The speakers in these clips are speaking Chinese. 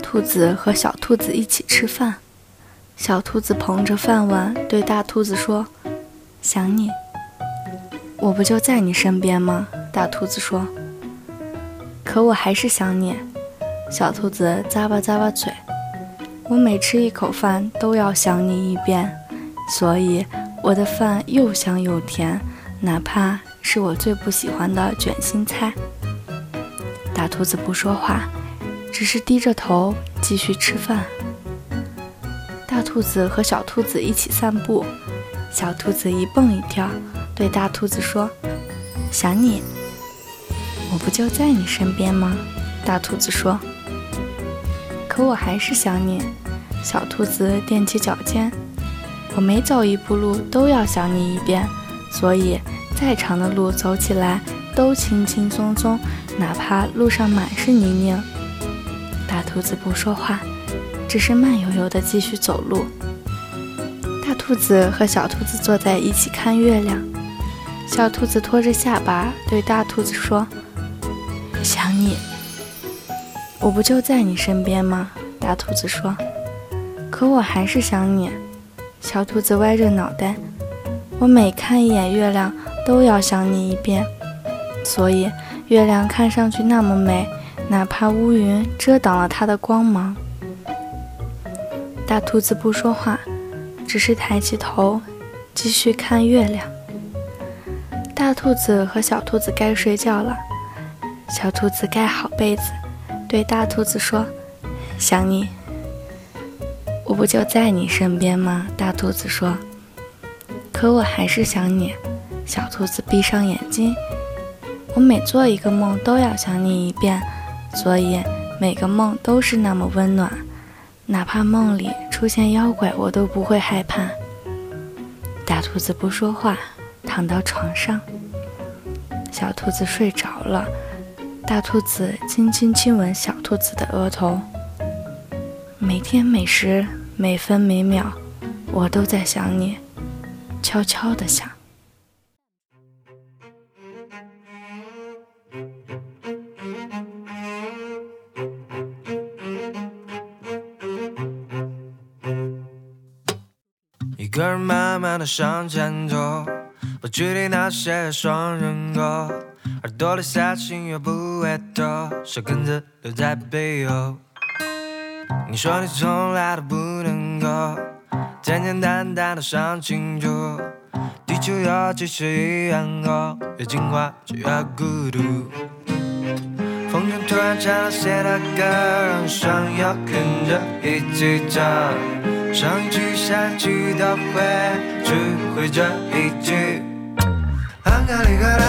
兔子和小兔子一起吃饭，小兔子捧着饭碗对大兔子说：“想你，我不就在你身边吗？”大兔子说：“可我还是想你。”小兔子咂巴咂巴嘴：“我每吃一口饭都要想你一遍，所以我的饭又香又甜，哪怕是我最不喜欢的卷心菜。”大兔子不说话。只是低着头继续吃饭。大兔子和小兔子一起散步，小兔子一蹦一跳，对大兔子说：“想你，我不就在你身边吗？”大兔子说：“可我还是想你。”小兔子踮起脚尖：“我每走一步路都要想你一遍，所以再长的路走起来都轻轻松松，哪怕路上满是泥泞。”大兔子不说话，只是慢悠悠地继续走路。大兔子和小兔子坐在一起看月亮。小兔子托着下巴对大兔子说：“想你，我不就在你身边吗？”大兔子说：“可我还是想你。”小兔子歪着脑袋：“我每看一眼月亮都要想你一遍，所以月亮看上去那么美。”哪怕乌云遮挡了它的光芒，大兔子不说话，只是抬起头，继续看月亮。大兔子和小兔子该睡觉了，小兔子盖好被子，对大兔子说：“想你，我不就在你身边吗？”大兔子说：“可我还是想你。”小兔子闭上眼睛，我每做一个梦都要想你一遍。所以每个梦都是那么温暖，哪怕梦里出现妖怪，我都不会害怕。大兔子不说话，躺到床上。小兔子睡着了，大兔子轻轻亲吻小兔子的额头。每天每时每分每秒，我都在想你，悄悄地想。一个人慢慢的向前走，不距离那些双人歌，耳朵里下音乐不会多，小根子留在背后。你说你从来都不能够简简单单的想清楚，地球有几十亿人口，越进化就越孤独。风筝突然唱了谁的歌，让想要跟着一起唱。上一句下一句都会只会这一句。啷个哩个啷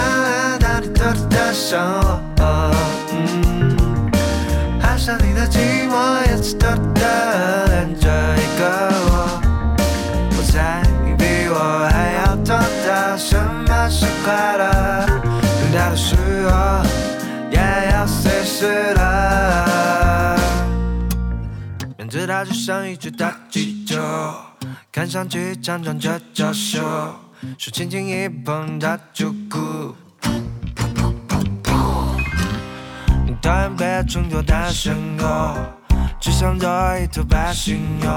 啷，到底多的想我？爱上你的寂寞，也是多的恋着一个我。我猜你比我还要懂得什么是快乐，等待的时候也要随时的。面对它就像一只大鸡。看上去强壮着娇羞，手轻轻一碰它就哭。你讨厌被衬托的身后，只想做一头白犀牛，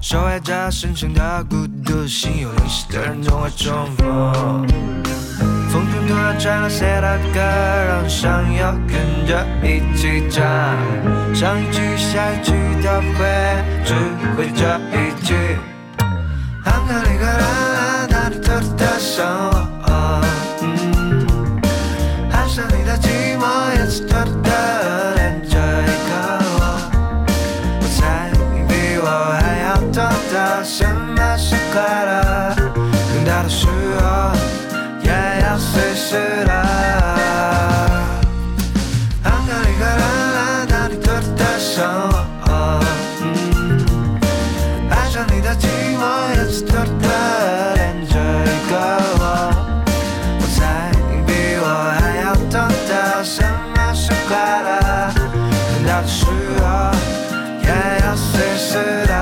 守卫着深深的孤独。心有灵犀的人总会重逢。风中突然传来谁的歌，让想要跟着一起唱。上一句下一句都会，只会这一句。啷个哩个啦啦，哪里偷偷的想我？爱上你的寂寞，也是偷偷的恋着一个我。我猜你比我还要懂得什么是快乐，等到的时候。随时来。啷个哩个啦啦，到底偷偷的想我？爱上你的寂寞，也是偷偷的恋着一个我。我猜你比我还要懂得什么是快乐，等到的时候也要随时来。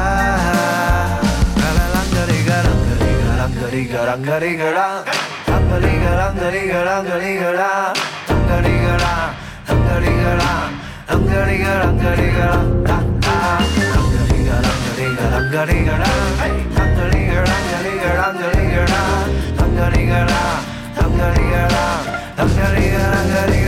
啦啦啷个哩个啷个哩个啷个哩个啷个哩个啷。啷个里个啷，啷个里个啷，啷个里个啷，啷个里个啷，啷个里个啷，啷个里个啷，啷个里个啷，啷个哩个啷，啷个哩个啷，啷个哩个啷，啷个哩个啷，啷个哩个啷，啷个哩个啷，啷个哩个啷，啷个哩个啷。